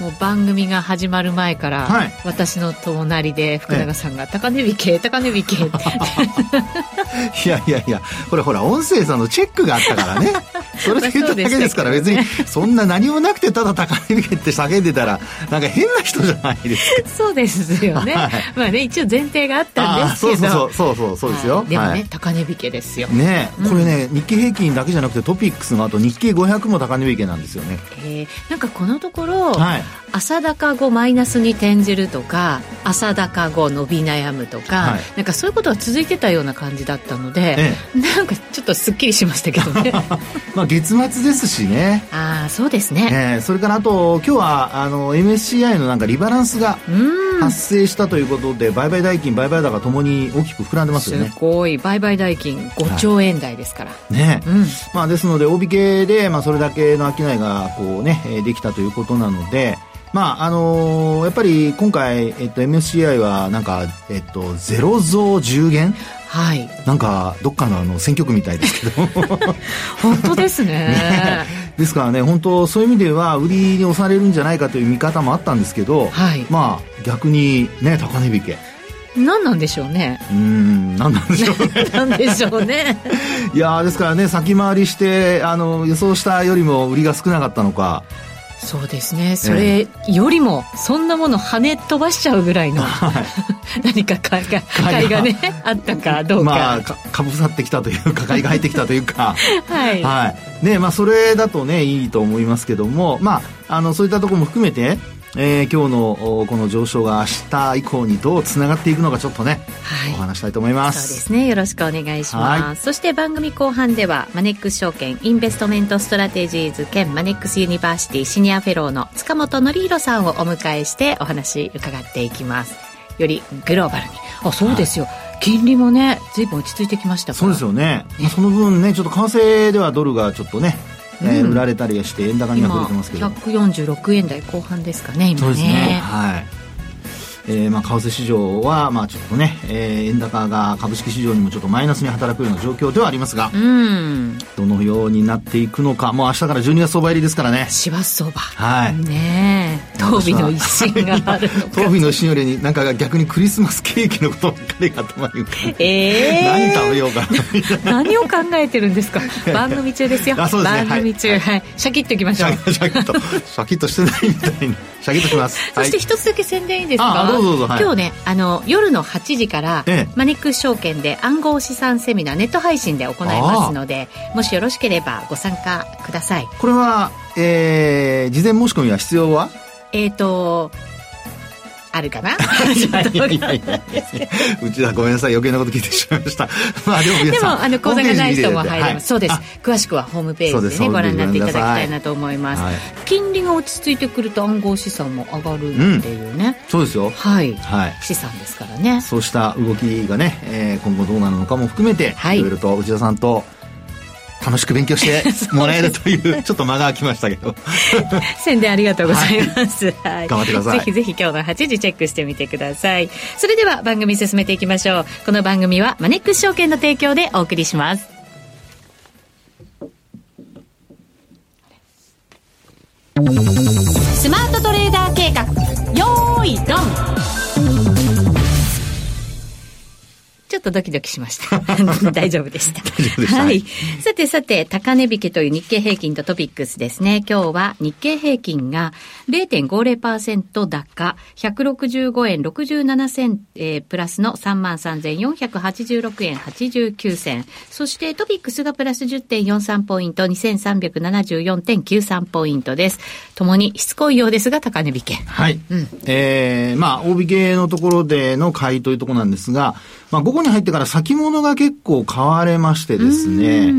もう番組が始まる前から、はい、私の隣で福永さんが「高値引け高値引け」って。いやいやいやこれほら音声さんのチェックがあったからね。それで言っただけですから別にそんな何もなくてただ高値引けって叫んでたらなんか変な人じゃないですか。そうですよね、はい、まあね一応前提があったんですけど。そうそうそうそうですよ、はい、でもね、高値引けですよ。ね、これね日経平均だけじゃなくてトピックスのあと日経500も高値引けなんですよね。えー、なんかこのところ、はい、朝高後マイナスに転じるとか朝高後伸び悩むとか、はい、なんかそういうことが続いてたような感じだったので、ええ、なんかちょっとすっきりしましたけどね。まあ月末ですしね。ああそうですね、えー、それからあと今日はあの MSCI のなんかリバランスが発生したということで売買代金売買高ともに大きく膨らんでますよね。すごい売買代金5兆円台ですから、はい、ね、うん、まあですので大引けで、まあ、それだけの商いがこうねできたということなのでまああのー、やっぱり今回、えっと、MSCI はなんか、えっと、ゼロ増10減？はい、なんかどっかのあの選挙区みたいですけど。本当ですね。ねですからね本当そういう意味では売りに押されるんじゃないかという見方もあったんですけど、はい、まあ逆にね高値引け。何なんでしょうね。うん何なんでしょうね。何でしょうね。いやですからね先回りしてあの予想したよりも売りが少なかったのかそうですね。それよりもそんなもの跳ね飛ばしちゃうぐらいの、はい、何か買 いが買いが。ねあったかどうか。まあかぶさってきたというか 買いが入ってきたというか。はい、はい。ねまあ、それだとねいいと思いますけども。まああのそういったところも含めてえー、今日のこの上昇が明日以降にどうつながっていくのかちょっとね、はい、お話したいと思います。そうですね。よろしくお願いします、そして番組後半ではマネックス証券インベストメントストラテジーズ兼マネックスユニバーシティシニアフェローの塚本憲弘さんをお迎えしてお話伺っていきます。よりグローバルに。あそうですよ、はい。金利もね、ずいぶん落ち着いてきましたそうですよね。その分ね、ちょっと為替ではドルがちょっとね、えー、売られたりして円高には触れてますけど。146円台後半ですかね今ね。そうですね。はいえー、まあ為替市場はまあちょっとね、えー、円高が株式市場にもちょっとマイナスに働くような状況ではありますが、うん、どのようになっていくのかもう明日から12月相場入りですからね。師走相場。はい。ねえ。当日の一心があるの当日の一心よりなんか逆にクリスマスケーキのことばっかりが頭に浮かんで、えー、何食べようか。何を考えてるんですか？番組中ですよ。あそうです、ね、番組中、はい、はい、シャキッといきましょう。シャキッと。シャキッと。してないみたいにシャキッとします。そして一つだけ宣伝いいですか？どうぞどうぞ、はい、今日ねあの夜の8時から、ええ、マネックス証券で暗号資産セミナーネット配信で行いますのでもしよろしければご参加ください。これは、えー、事前申し込みは必要は？えっ、ー、とあるかな？うちはごめんなさい余計なこと聞いてしまいました。まあでもでもあの口座がない人も入れます、はい、そうです。詳しくはホームページでねご覧になっていただきたいなと思います、はい、金利が落ち着いてくると暗号資産も上がるっていうね、うん、そうですよ。はい、はい、資産ですからね。そうした動きがね、えー、今後どうなるのかも含めて、はい、いろいろと内田さんと楽しく勉強して もらえるというちょっと間が空きましたけど。宣伝ありがとうございます、はい、頑張ってください。ぜひぜひ今日の8時チェックしてみてください。それでは番組進めていきましょう。この番組はマネックス証券の提供でお送りします。スマートトレーダー計画。よーいドンちょっとドキドキしま した。大丈夫でした。はい。さてさて、高値引けという日経平均とトピックスですね。今日は日経平均が0.50%高、165円67銭、えー、プラスの33,486円89銭。そしてトピックスがプラス10.43ポイント、2374.93ポイントです。ともにしつこいようですが、高値引け。はい。うん、えー、まあ、大引けのところでの買いというところなんですが、まあ、午後に入ってから先物が結構買われましてですね。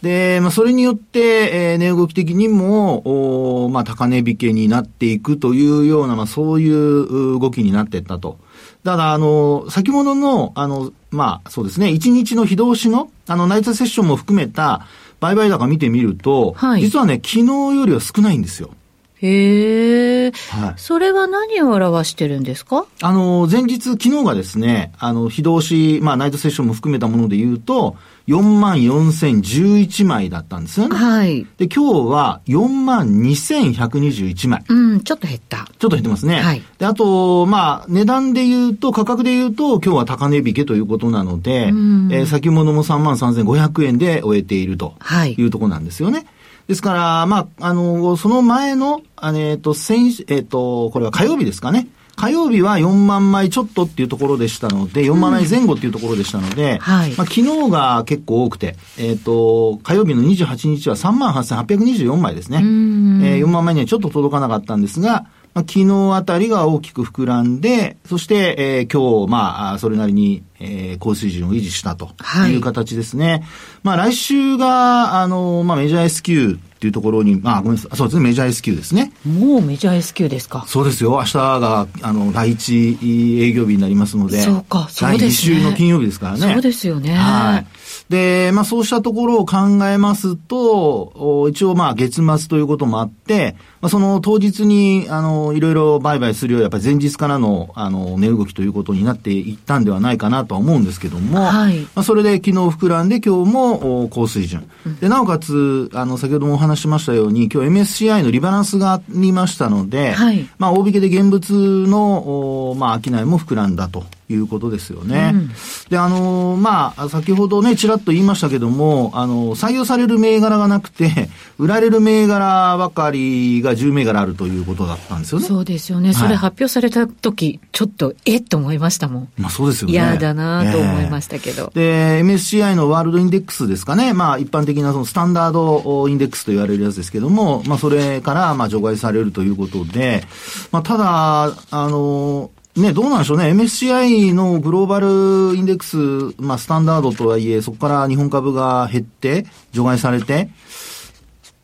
で、まあ、それによって、えー、値動き的にも、おまあ、高値引けになっていくというような、まあ、そういう動きになっていったと。だから、あの、先ほどの、あの、まあ、そうですね、1日の非同士の、あの、ナイトセッションも含めた、売買高見てみると、はい、実はね、昨日よりは少ないんですよ。へえ、はい。それは何を表してるんですか？あの、前日、昨日がですね、あの、非同士、まあ、ナイトセッションも含めたもので言うと、4万4011枚だったんですよね。はい。で、今日は4万2121枚。うん、ちょっと減った。ちょっと減ってますね。はい。で、あと、まあ、値段で言うと、価格で言うと、今日は高値引けということなので、うん、えー、先物も3万3500円で終えているというところなんですよね。はいですから、まあ、あの、その前の、あえっ、ー、と、先、えっ、ー、と、これは火曜日ですかね。火曜日は4万枚ちょっとっていうところでしたので、4万枚前後っていうところでしたので、うんはい、まあ、昨日が結構多くて、えっ、ー、と、火曜日の28日は3万8824枚ですね。えー、4万枚にはちょっと届かなかったんですが、まあ、昨日あたりが大きく膨らんで、そして、えー、今日、まあ、それなりに、えー、高水準を維持したという形ですね。はい、まあ、来週が、あの、まあ、メジャー S q っていうところに、まあ、ごめんなさい。そうですね、メジャー S q ですね。もうメジャー S q ですか？そうですよ。明日が、あの、第一営業日になりますので。そうか、そうですね。第2週の金曜日ですからね。そうですよね。はい。で、まあそうしたところを考えますと、一応まあ月末ということもあって、まあその当日に、あの、いろいろ売買するようやっぱり前日からの、あの、値動きということになっていったんではないかなとは思うんですけども、はい、まあそれで昨日膨らんで今日も高水準。で、なおかつ、あの、先ほどもお話しましたように、今日 MSCI のリバランスがありましたので、はい、まあ大引けで現物の、まあ商いも膨らんだと。いうことですよね。うん、で、あの、まあ、先ほどね、ちらっと言いましたけども、あの、採用される銘柄がなくて、売られる銘柄ばかりが10銘柄あるということだったんですよね。そうですよね。それ発表された時、ちょっと、えっと思いましたもん。まあそうですよね。嫌だなと思いましたけど、えー。で、MSCI のワールドインデックスですかね。まあ一般的なそのスタンダードインデックスと言われるやつですけども、まあそれからまあ除外されるということで、まあただ、あの、ね、どうなんでしょうね。MSCI のグローバルインデックス、まあ、スタンダードとはいえ、そこから日本株が減って、除外されて、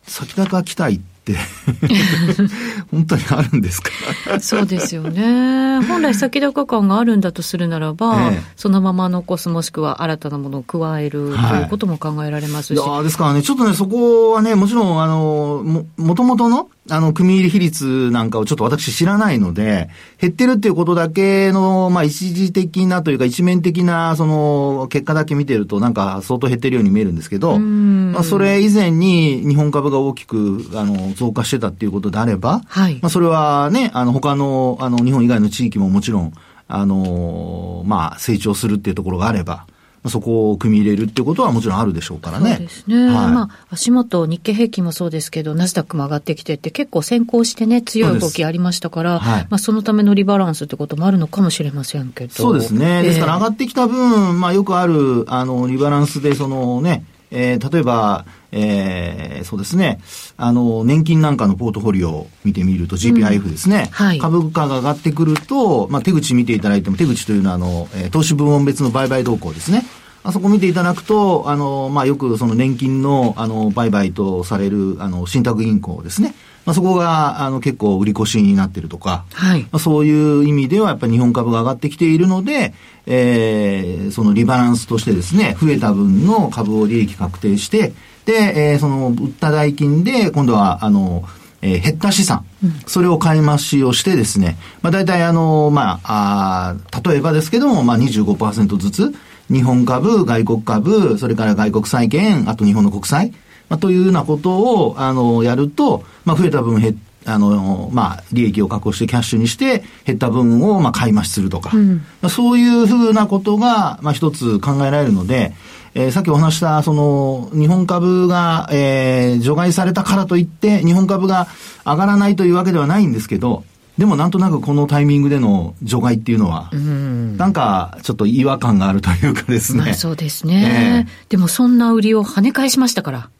先高期待っ 本当にあるんですか？そうですよね。本来先高感があるんだとするならば、ええ、そのまま残すもしくは新たなものを加える、ということも考えられますし。いやですからね、ちょっとね、そこはね、もちろん、あの、も、もともとの、あの、組入り比率なんかをちょっと私知らないので、減ってるっていうことだけの、まあ、一時的なというか一面的な、その、結果だけ見てるとなんか相当減ってるように見えるんですけど、まあ、それ以前に日本株が大きく、あの、増加してたっていうことであれば、はい。まあ、それはね、あの、他の、あの、日本以外の地域ももちろん、あの、まあ、成長するっていうところがあれば、そこを組み入れるっていうことはもちろんあるでしょうからね。そうですね。はい、まあ、足元、日経平均もそうですけど、ナスダックも上がってきてて、結構先行してね、強い動きありましたから、はい、まあ、そのためのリバランスってこともあるのかもしれませんけど。そうですね。ですから上がってきた分、まあ、よくある、あの、リバランスで、そのね、えー、例えば、えー、そうですね。あの、年金なんかのポートフォリオを見てみると GPIF ですね。うんはい、株価が上がってくると、まあ、手口見ていただいても、手口というのは、あの、えー、投資部門別の売買動向ですね。あそこ見ていただくと、あの、まあ、よくその年金の、あの、売買とされる、あの、信託銀行ですね。まあ、そこが、あの、結構売り越しになってるとか、はい。まあ、そういう意味では、やっぱり日本株が上がってきているので、えー、そのリバランスとしてですね、増えた分の株を利益確定して、で、えー、その、売った代金で、今度は、あの、えー、減った資産、うん、それを買い増しをしてですね、まあ大体あの、まあ、あ例えばですけども、まあ25%ずつ、日本株、外国株、それから外国債券、あと日本の国債、まあ、というようなことを、あの、やると、まあ、増えた分減あの、まあ、利益を確保してキャッシュにして、減った分を、まあ、買い増しするとか、うん、そういうふうなことが、まあ、一つ考えられるので、えー、さっきお話した、その、日本株が、えー、除外されたからといって、日本株が上がらないというわけではないんですけど、でもなんとなくこのタイミングでの除外っていうのは、ん。なんかちょっと違和感があるというかですね。まあ、そうですね、えー、でもそんな売りを跳ね返しましたから。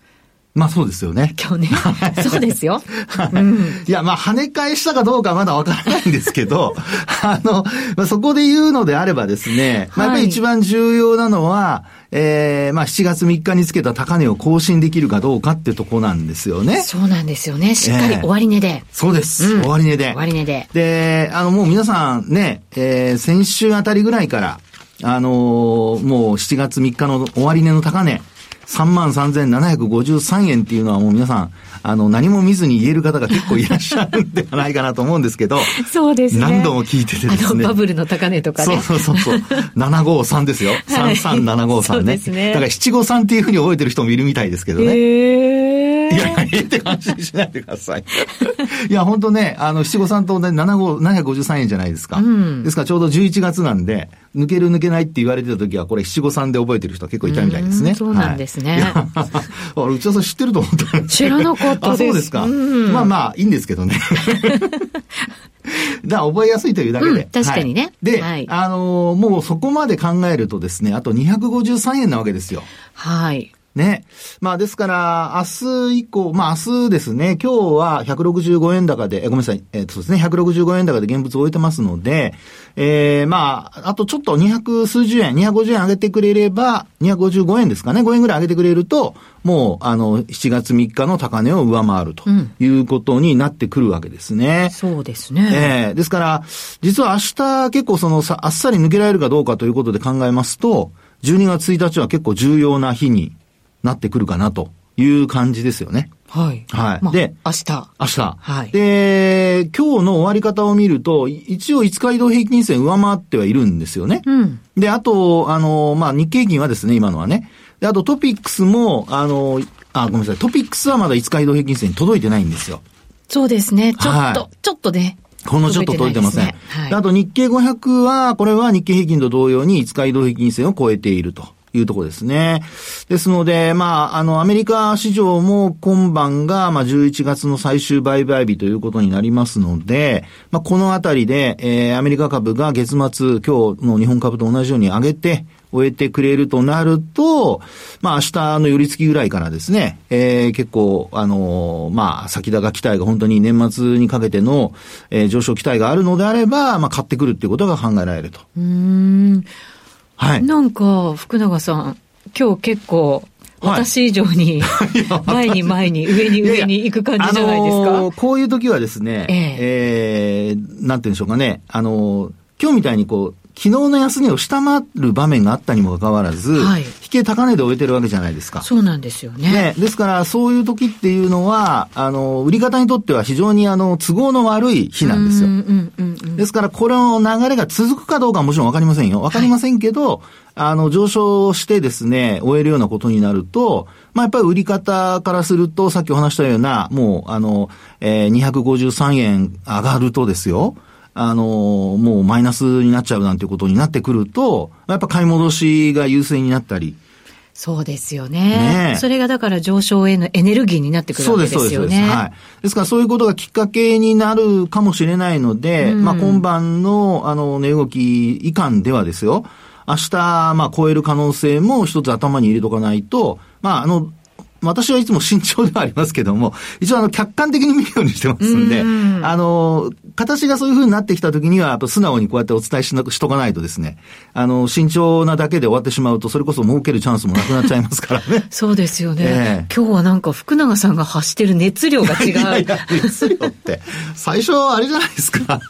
まあそうですよね。今日ね。そうですよ。うん、いや、まあ跳ね返したかどうかまだわからないんですけど、あの、まあ、そこで言うのであればですね、まあ、やっぱり一番重要なのは、ええー、まあ7月3日につけた高値を更新できるかどうかってとこなんですよね。そうなんですよね。しっかり終値で。えー、そうです。うん、終値で。終値で。で、あのもう皆さんね、えー、先週あたりぐらいから、あのー、もう7月3日の終値の高値、33,753円っていうのはもう皆さん、あの、何も見ずに言える方が結構いらっしゃるんではないかなと思うんですけど。そうですね。何度も聞いててですね。バブルの高値とかね。そうそうそうそう。753ですよ。33753ね。そうですね。だから753っていうふうに覚えてる人もいるみたいですけどね。へー。いや、えって安心しないでください。いや、本当ね、あの、七五三とね、七五、753円じゃないですか。うん、ですからちょうど11月なんで、抜ける抜けないって言われてた時は、これ七五三で覚えてる人は結構いたみたいですね。そうなんですね。はい、内田さん知ってると思った知らなかったです。あ、そうですか。まあまあ、いいんですけどね。だ覚えやすいというだけで。うん、確かにね。はい、で、はい、あのー、もうそこまで考えるとですね、あと253円なわけですよ。はい。ね。まあですから、明日以降、まあ明日ですね、今日は165円高で、えごめんなさい、えっ、ー、とそうですね、165円高で現物を置いてますので、ええー、まあ、あとちょっと200数十円、250円上げてくれれば、255円ですかね、5円ぐらい上げてくれると、もう、あの、7月3日の高値を上回るということになってくるわけですね。うん、そうですね。ええー、ですから、実は明日結構そのさ、あっさり抜けられるかどうかということで考えますと、12月1日は結構重要な日になってくるかなという感じですよね。はい。はい。まあ、で、明日。明日。はい。で、今日の終わり方を見ると、一応5日移動平均線上回ってはいるんですよね。うん。で、あと、あの、まあ、日経平均はですね、今のはね。で、あとトピックスも、あの、あ、ごめんなさい。トピックスはまだ5日移動平均線に届いてないんですよ。そうですね。ちょっと、はい、ちょっとね。ほんのちょっと届いてません。ねはい、あと日経500は、これは日経平均と同様に5日移動平均線を超えていると。いうところですね。ですので、まあ、あの、アメリカ市場も今晩が、まあ、11月の最終売買日ということになりますので、まあ、このあたりで、えー、アメリカ株が月末、今日の日本株と同じように上げて、終えてくれるとなると、まあ明日の寄り付きぐらいからですね、えー、結構、あのー、まあ先高期待が本当に年末にかけての、えー、上昇期待があるのであれば、まあ買ってくるっていうことが考えられると。うん。はい。なんか、福永さん、今日結構、私以上に、前に前に、上に上に行く感じじゃないですか？いやいやあのー、こういう時はですね、えええー、なんて言うんでしょうかね、あのー、今日みたいにこう、昨日の安値を下回る場面があったにもかかわらず、はい、引け高値で終えてるわけじゃないですか。そうなんですよね。ねですから、そういう時っていうのは、あの、売り方にとっては非常にあの、都合の悪い日なんですよ。ですから、この流れが続くかどうかはもちろんわかりませんよ。わかりませんけど、はい、あの、上昇してですね、終えるようなことになると、まあ、やっぱり売り方からすると、さっきお話したような、もう、あの、えー、253円上がるとですよ、あの、もうマイナスになっちゃうなんてことになってくると、やっぱ買い戻しが優勢になったり、そうですよね。ねそれがだから上昇へのエネルギーになってくるわけですよね。そうです、そうです。はい。ですからそういうことがきっかけになるかもしれないので、うん、まあ今晩のあの値動き以下ではですよ、明日、まあ超える可能性も一つ頭に入れとかないと、まああの、私はいつも慎重ではありますけども、一応あの、客観的に見るようにしてますんで、んあの、形がそういう風になってきた時には、やっぱ素直にこうやってお伝えしなしとかないとですね、あの、慎重なだけで終わってしまうと、それこそ儲けるチャンスもなくなっちゃいますからね。そうですよね、えー、今日はなんか福永さんが発してる熱量が違う。いやいや、熱量って。最初あれじゃないですか。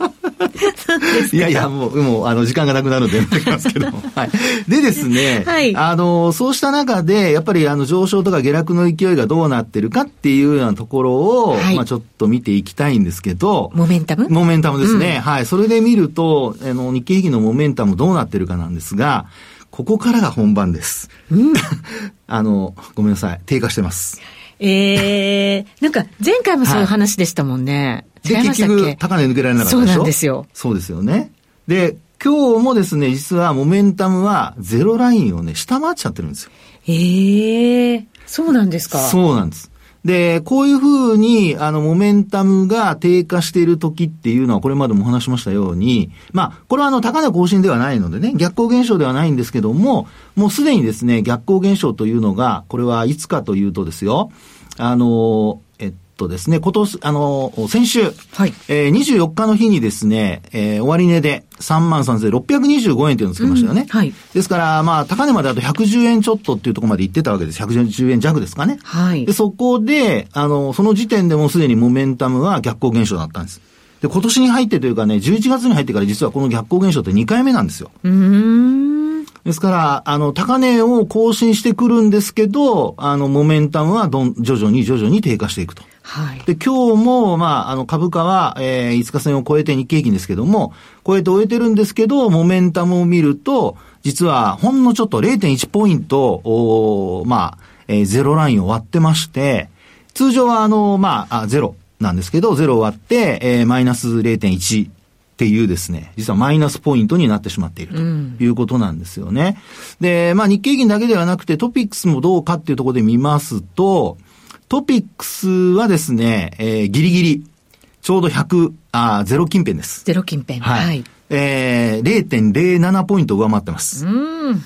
いやいや、もう、もう、あの、時間がなくなるんでやってきますけども。はい。でですね、はい、あの、そうした中で、やっぱりあの、上昇とか下落の勢いがどうなってるかっていうようなところを、はい、まあちょっと見ていきたいんですけど、モメンタムモメンタムですね。うん、はい。それで見ると、あの、日経平均のモメンタムどうなってるかなんですが、ここからが本番です。うん、あの、ごめんなさい。低下してます。ええー、なんか前回もそういう話でしたもんね。はい、で、結局、高値抜けられなかったでしょ？そうなんですよ。そうですよね。で、今日もですね、実はモメンタムはゼロラインをね、下回っちゃってるんですよ。ええー、そうなんですか？そうなんです。で、こういうふうに、あの、モメンタムが低下している時っていうのは、これまでもお話しましたように、まあ、これはあの、高値更新ではないのでね、逆行現象ではないんですけども、もうすでにですね、逆行現象というのが、これはいつかというとですよ、あの、とですね、今年、あの、先週、はい、えー、24日の日にですね、えー、終値で33,625円というのをつけましたよね。うん、はい。ですから、まあ、高値まであと110円ちょっとっていうところまで行ってたわけです。110円弱ですかね。はい。で、そこで、あの、その時点でもうすでにモメンタムは逆行現象だったんです。で、今年に入ってというかね、11月に入ってから実はこの逆行現象って2回目なんですよ。うん。ですから、あの、高値を更新してくるんですけど、あの、モメンタムはどん、徐々に徐々に低下していくと。はい。で、今日も、まあ、あの、株価は、えー、5日線を超えて日経平均ですけども、超えて終えてるんですけど、モメンタムを見ると、実は、ほんのちょっと0.1ポイント、おまあ、えー、ゼロラインを割ってまして、通常は、あの、まあ、あゼロ。なんですけど、0を割って、えー、マイナス0.1っていうですね、実はマイナスポイントになってしまっているということなんですよね。うん、で、まあ日経平均だけではなくてトピックスもどうかっていうところで見ますと、トピックスはですね、えー、ギリギリ、ちょうど100、あ、ゼロ近辺です。ゼロ近辺。はい。はい、えー、0.07ポイント上回ってます。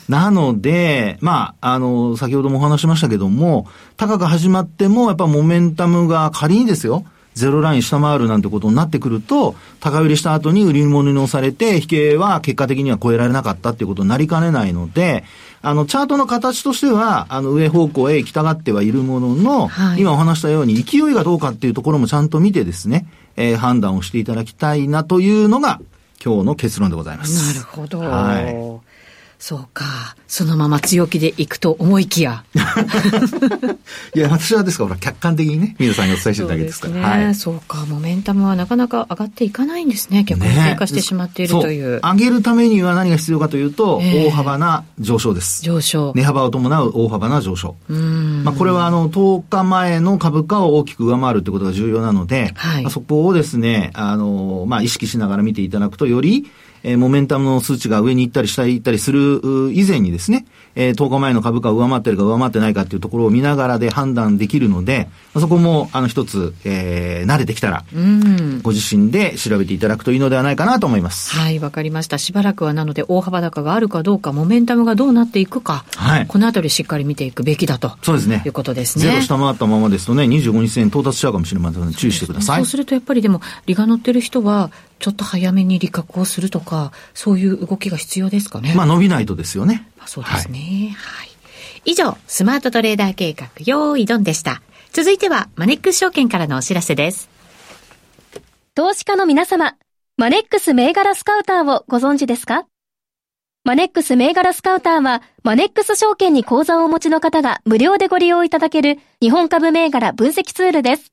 なので、まあ、あの、先ほどもお話しましたけども、高く始まっても、やっぱモメンタムが仮にですよ、ゼロライン下回るなんてことになってくると、高売りした後に売り物に押されて、引けは結果的には超えられなかったっていうことになりかねないので、あの、チャートの形としては、あの、上方向へ行きたがってはいるものの、はい、今お話したように勢いがどうかっていうところもちゃんと見てですね、えー、判断をしていただきたいなというのが、今日の結論でございます。なるほど。はい。そうか。そのまま強気でいくと思いきや。いや、私はですから、客観的にね、皆さんにお伝えしてるだけですから。そうね、はい、そうか。モメンタムはなかなか上がっていかないんですね。結構低下してしまっているという。上げるためには何が必要かというと、えー、大幅な上昇です。上昇。値幅を伴う大幅な上昇。まあ、これはあの、10日前の株価を大きく上回るということが重要なので、はい、まあ、そこをですね、あの、まあ、意識しながら見ていただくと、より、えー、モメンタムの数値が上に行ったり下に行ったりする以前にですね、えー、10日前の株価を上回ってるか上回ってないかっていうところを見ながらで判断できるので、そこも、あの、一つ、えー、慣れてきたら、うん、ご自身で調べていただくといいのではないかなと思います。はい、わかりました。しばらくはなので、大幅高があるかどうか、モメンタムがどうなっていくか、はい、このあたりしっかり見ていくべきだと。そうですね。いうことですね。ゼロ下回ったままですとね、25日線到達しちゃうかもしれませんので、注意してください。そうすると、やっぱりでも、利が乗ってる人は、ちょっと早めに利確をするとか、そういう動きが必要ですかね。まあ伸びないとですよね。まあ、そうですね。はい、はい。以上、スマートトレーダー計画、用意ドンでした。続いては、マネックス証券からのお知らせです。投資家の皆様、マネックス銘柄スカウターをご存知ですか？マネックス銘柄スカウターは、マネックス証券に口座をお持ちの方が無料でご利用いただける日本株銘柄分析ツールです。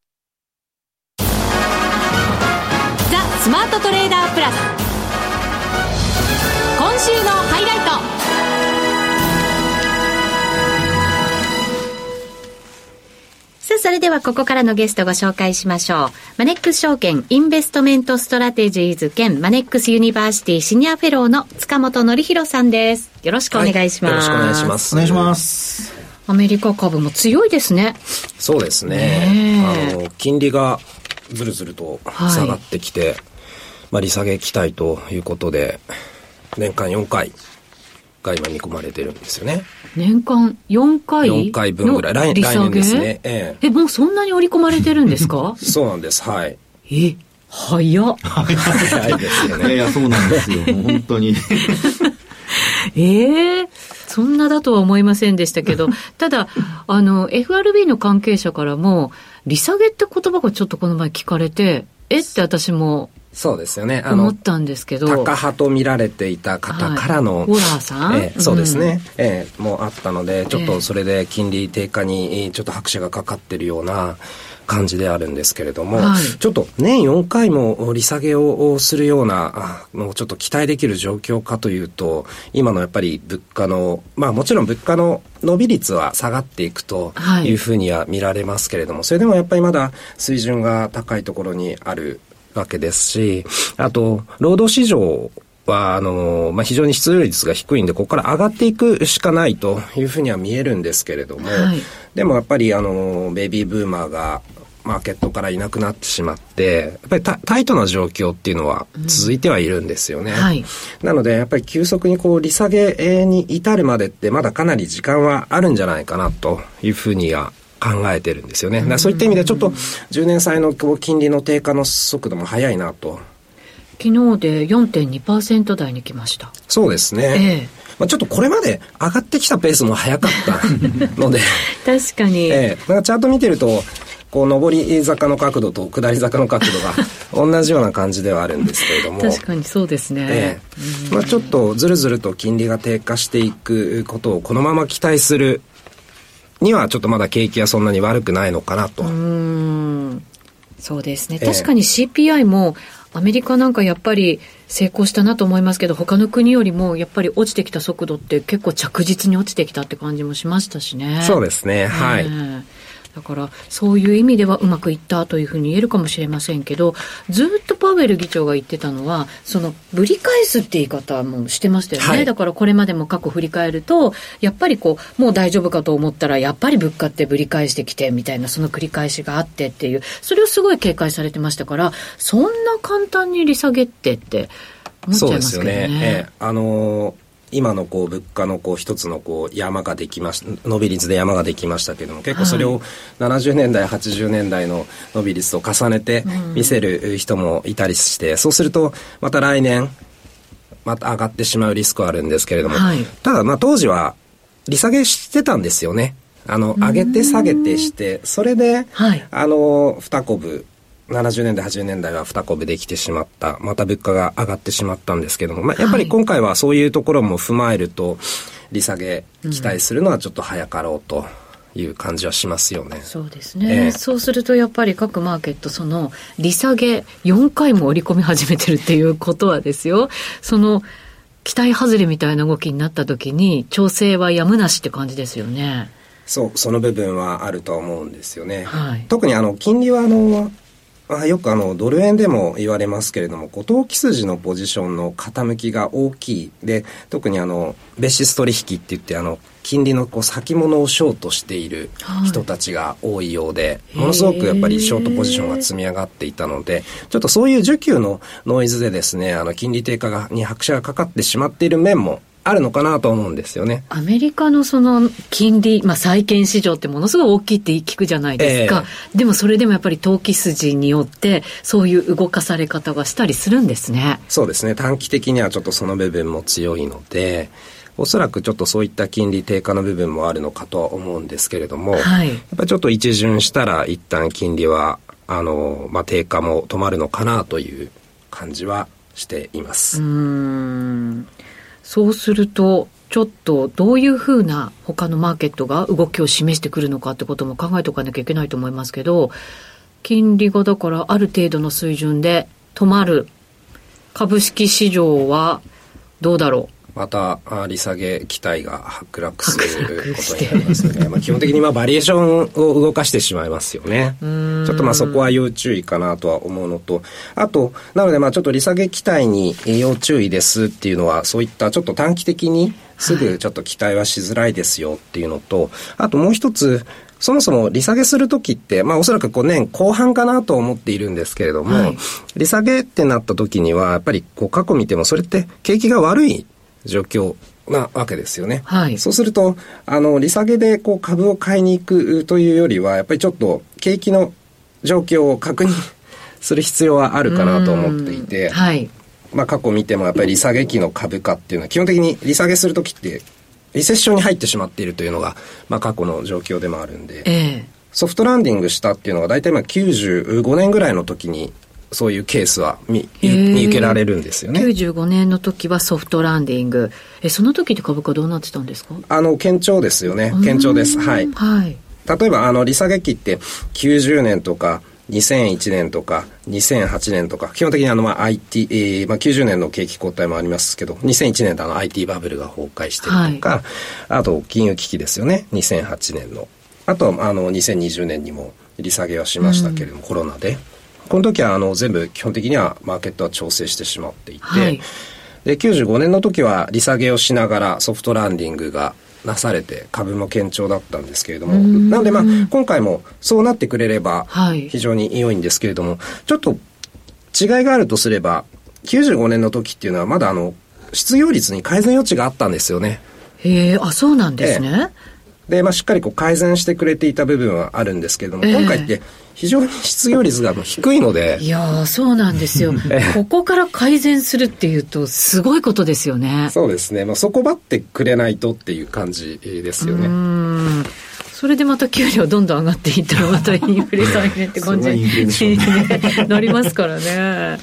スマートトレーダープラス今週のハイライトさあ、それではここからのゲストご紹介しましょう。マネックス証券インベストメントストラテジーズ兼マネックスユニバーシティシニアフェローの塚本憲弘さんです。よろしくお願いします。はい、よろしくお願いします。お願いします。アメリカ株も強いですね。そうですね。あの、金利がずるずると下がってきて、はい、まあ利下げ期待ということで、年間4回が今見込まれてるんですよね。年間4回 ?4 回分ぐらい。来来年ですね。ええ。え、もうそんなに織り込まれてるんですか？そうなんです。はい。え、早っ。早いですよね。いや、そうなんですよ。本当に。ええー、そんなだとは思いませんでしたけど、ただ、あの、FRB の関係者からも、利下げって言葉がちょっとこの前聞かれて、えって私もそうですよね。思ったんですけど。タカ派と見られていた方からの、はい、ホラーさん、えー、そうですね、うん、えー、もあったので、ちょっとそれで金利低下にちょっと拍手がかかってるような、感じであるんですけれども、はい、ちょっと年4回も利下げをするようなのをちょっと期待できる状況かというと、今のやっぱり物価の、まあもちろん物価の伸び率は下がっていくというふうには見られますけれども、はい、それでもやっぱりまだ水準が高いところにあるわけですし、あと、労働市場は、あの、まあ、非常に失業率が低いんで、ここから上がっていくしかないというふうには見えるんですけれども、はい、でもやっぱり、あの、ベビーブーマーが、マーケットからいなくなってしまって、やっぱりタイトな状況っていうのは続いてはいるんですよね。うん。はい、なので、やっぱり急速にこう利下げに至るまでってまだかなり時間はあるんじゃないかなというふうには考えてるんですよね。だそういった意味でちょっと10年債の金利の低下の速度も速いなと。昨日で4.2%台に来ました。そうですね。ええまあ、ちょっとこれまで上がってきたペースも早かったので 確かに。ええなんかチャート見てると、こう上り坂の角度と下り坂の角度が同じような感じではあるんですけれども確かにそうですね、ええまあ、ちょっとずるずると金利が低下していくことをこのまま期待するにはちょっとまだ景気はそんなに悪くないのかなと。うんそうですね。確かに CPI も、アメリカなんかやっぱり成功したなと思いますけど、他の国よりもやっぱり落ちてきた速度って結構着実に落ちてきたって感じもしましたしね。そうですね。はい。だからそういう意味ではうまくいったというふうに言えるかもしれませんけどずっとパウエル議長が言ってたのはそのぶり返すって言い方もしてましたよね、はい、だからこれまでも過去振り返るとやっぱりこうもう大丈夫かと思ったらやっぱり物価ってぶり返してきてみたいなその繰り返しがあってっていうそれをすごい警戒されてましたからそんな簡単に利下げってって思っちゃいますけどね。そうですよね。えあのー今のこう物価のこう一つのこう山ができまし伸び率で山ができましたけども結構それを70年代80年代の伸び率と重ねて見せる人もいたりして、そうするとまた来年また上がってしまうリスクはあるんですけれども、はい、ただまあ当時は利下げしてたんですよね。あの上げて下げてしてそれで、はい、あの二コブ70年代、80年代は二コブできてしまった。また物価が上がってしまったんですけども、まあ、やっぱり今回はそういうところも踏まえると、利下げ期待するのはちょっと早かろうと。いう感じはしますよね。そうですね、えー、そうするとやっぱり各マーケットその利下げ4回も織り込み始めてるっていうことはですよ。その期待外れみたいな動きになった時に調整はやむなしって感じですよね。そう、その部分はあると思うんですよね。はい、特にあの金利はあのあよくあのドル円でも言われますけれども、後藤木筋のポジションの傾きが大きい。で、特にあの、ベーシス取引って言って、あの、金利のこう先物をショートしている人たちが多いようで、はい、ものすごくやっぱりショートポジションが積み上がっていたので、ちょっとそういう需給のノイズでですね、あの、金利低下がに拍車がかかってしまっている面もあるのかなと思うんですよね。アメリカのその金利、まあ債券市場ってものすごい大きいって聞くじゃないですか。えー、でもそれでもやっぱり投機筋によってそういう動かされ方がしたりするんですね。そうですね。短期的にはちょっとその部分も強いので、おそらくちょっとそういった金利低下の部分もあるのかとは思うんですけれども、はい、やっぱりちょっと一巡したら一旦金利は、あの、まあ、低下も止まるのかなという感じはしています。うんそうすると、ちょっとどういうふうな他のマーケットが動きを示してくるのかってことも考えておかなきゃいけないと思いますけど、金利がだからある程度の水準で止まる。株式市場はどうだろう？また利下げ期待が剥落することになりますよね。まあ基本的にまあバリエーションを動かしてしまいますよね。ちょっとまあそこは要注意かなとは思うのと、あと、なのでまあちょっと利下げ期待に要注意ですっていうのは、そういったちょっと短期的にすぐちょっと期待はしづらいですよっていうのと、あともう一つ、そもそも利下げするときって、まあおそらくこう年後半かなと思っているんですけれども、はい、利下げってなったときには、やっぱりこう過去見てもそれって景気が悪い状況なわけですよね。はい、そうすると、あの、利下げでこう株を買いに行くというよりは、やっぱりちょっと景気の状況を確認する必要はあるかなと思っていて、はい、まあ過去見てもやっぱり利下げ期の株価っていうのは基本的に利下げするときってリセッションに入ってしまっているというのが、まあ過去の状況でもあるんで、えー、ソフトランディングしたっていうのが大体まあ95年ぐらいの時にそういうケースは見見受けられるんですよね。95年の時はソフトランディング。え、その時って株価どうなってたんですか？あの、堅調ですよね。堅調です。はい。はい。例えば、あの、利下げ期って90年とか、2001年とか2008年とか基本的にあのまあ IT、えー、まあ90年の景気後退もありますけど2001年であの IT バブルが崩壊してるとか、はい、あと金融危機ですよね2008年のあとあの2020年にも利下げはしましたけれども、うん、コロナでこの時はあの全部基本的にはマーケットは調整してしまっていて、はい、で95年の時は利下げをしながらソフトランディングがなされて株も堅調だったんですけれどもなのでまあ今回もそうなってくれれば非常に良いんですけれども、はい、ちょっと違いがあるとすれば95年の時っていうのはまだあの失業率に改善余地があったんですよね。へえ、あ、そうなんですね。で、まあ、しっかりこう改善してくれていた部分はあるんですけれども、今回って非常に失業率が低いので。いやそうなんですよ。ここから改善するっていうと、すごいことですよね。そうですね。まあ、そこばってくれないとっていう感じですよね。それでまた給料どんどん上がっていったら、またインフレ再燃って感じになりますからね。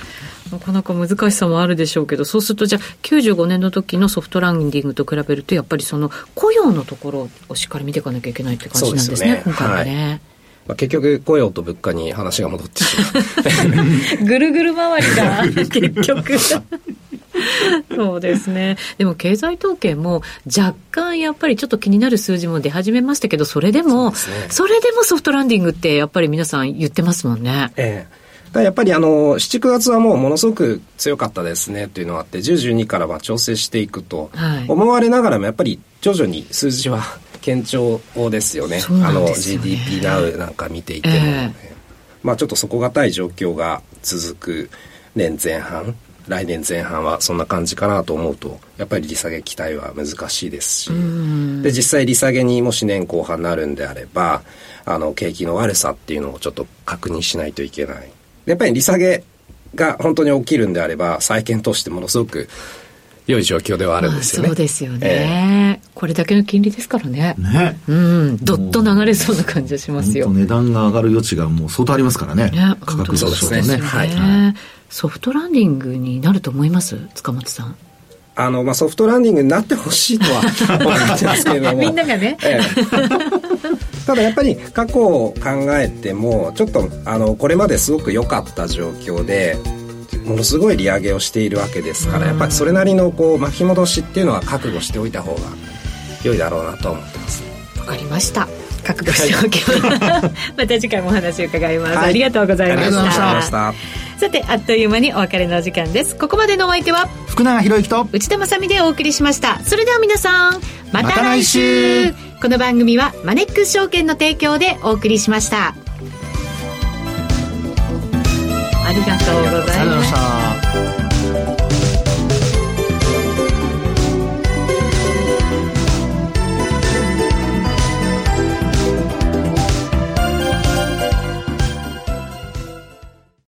なかなか難しさもあるでしょうけど、そうするとじゃあ95年の時のソフトランディングと比べると、やっぱりその雇用のところをしっかり見ていかなきゃいけないって感じなんですね、すね今回はね。はいまあ、結局雇用と物価に話が戻ってしまう。ぐるぐる回りが 結局。そうですね。でも経済統計も若干やっぱりちょっと気になる数字も出始めましたけど、それでも、そ、ね,、れでもソフトランディングってやっぱり皆さん言ってますもんね。ええ。やっぱりあの7、9月はもうものすごく強かったですねというのがあって、10、12からは調整していくと思われながらも、やっぱり徐々に数字は堅調ですよね、あの GDP ナウなんか見ていても、えー、まあちょっと底堅い状況が続く年前半、来年前半はそんな感じかなと思うと、やっぱり利下げ期待は難しいですし、で実際利下げにもし年後半なるんであれば、あの景気の悪さっていうのをちょっと確認しないといけない。やっぱり利下げが本当に起きるんであれば、債券投資ってものすごく良い状況ではあるんですよね。そうですよね、えー、これだけの金利ですからね。ね。うん、どっと流れそうな感じがしますよ。値段が上がる余地がもう相当ありますからね。ね価格上昇ね。ねはい、ソフトランディングになると思います？塚本さん。あの、まあ、ソフトランディングになってほしいとは思ってますけれども。みんながね。ええ、ただやっぱり過去を考えても、ちょっと、あの、これまですごく良かった状況で、ものすごい利上げをしているわけですから、やっぱりそれなりのこう巻き戻しっていうのは覚悟しておいた方が良いだろうなと思ってます。わかりました。覚悟しておきます。また次回もお話を伺います、はい、ありがとうございました。ありがとうございました。さてあっという間にお別れの時間ですここまでのお相手は福永博之と内田まさでお送りしましたそれでは皆さんまた来週,、この番組はマネックス証券の提供でお送りしましたありがとうございました。